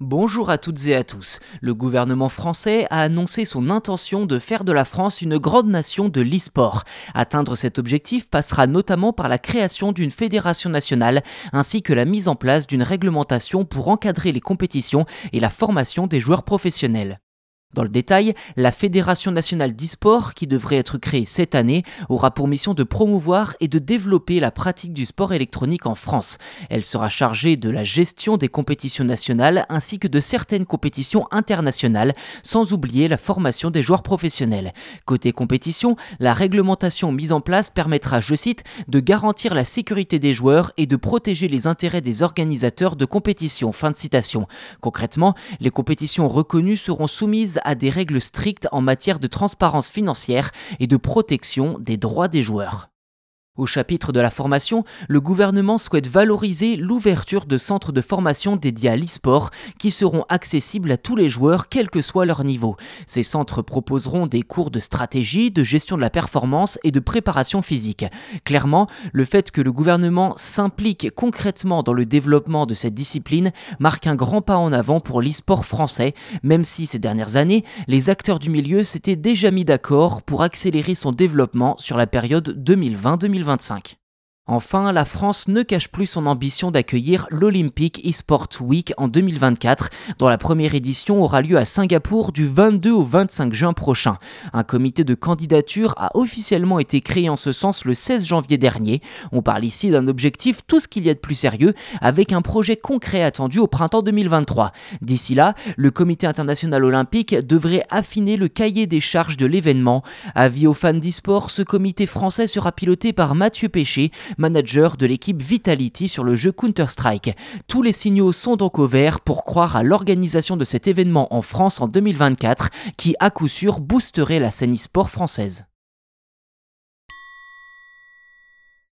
Bonjour à toutes et à tous. Le gouvernement français a annoncé son intention de faire de la France une grande nation de l'e-sport. Atteindre cet objectif passera notamment par la création d'une fédération nationale ainsi que la mise en place d'une réglementation pour encadrer les compétitions et la formation des joueurs professionnels. Dans le détail, la Fédération nationale d'e-sport, qui devrait être créée cette année, aura pour mission de promouvoir et de développer la pratique du sport électronique en France. Elle sera chargée de la gestion des compétitions nationales ainsi que de certaines compétitions internationales, sans oublier la formation des joueurs professionnels. Côté compétition, la réglementation mise en place permettra, je cite, de garantir la sécurité des joueurs et de protéger les intérêts des organisateurs de compétitions. Fin de citation. Concrètement, les compétitions reconnues seront soumises à des règles strictes en matière de transparence financière et de protection des droits des joueurs. Au chapitre de la formation, le gouvernement souhaite valoriser l'ouverture de centres de formation dédiés à l'e-sport qui seront accessibles à tous les joueurs quel que soit leur niveau. Ces centres proposeront des cours de stratégie, de gestion de la performance et de préparation physique. Clairement, le fait que le gouvernement s'implique concrètement dans le développement de cette discipline marque un grand pas en avant pour l'e-sport français, même si ces dernières années, les acteurs du milieu s'étaient déjà mis d'accord pour accélérer son développement sur la période 2020-2021. 2025. Enfin, la France ne cache plus son ambition d'accueillir l'Olympic eSport Week en 2024, dont la première édition aura lieu à Singapour du 22 au 25 juin prochain. Un comité de candidature a officiellement été créé en ce sens le 16 janvier dernier. On parle ici d'un objectif tout ce qu'il y a de plus sérieux, avec un projet concret attendu au printemps 2023. D'ici là, le comité international olympique devrait affiner le cahier des charges de l'événement. Avis aux fans d'e-sport, ce comité français sera piloté par Mathieu Péché, manager de l'équipe Vitality sur le jeu Counter-Strike. Tous les signaux sont donc au vert pour croire à l'organisation de cet événement en France en 2024 qui à coup sûr boosterait la scène e-sport française.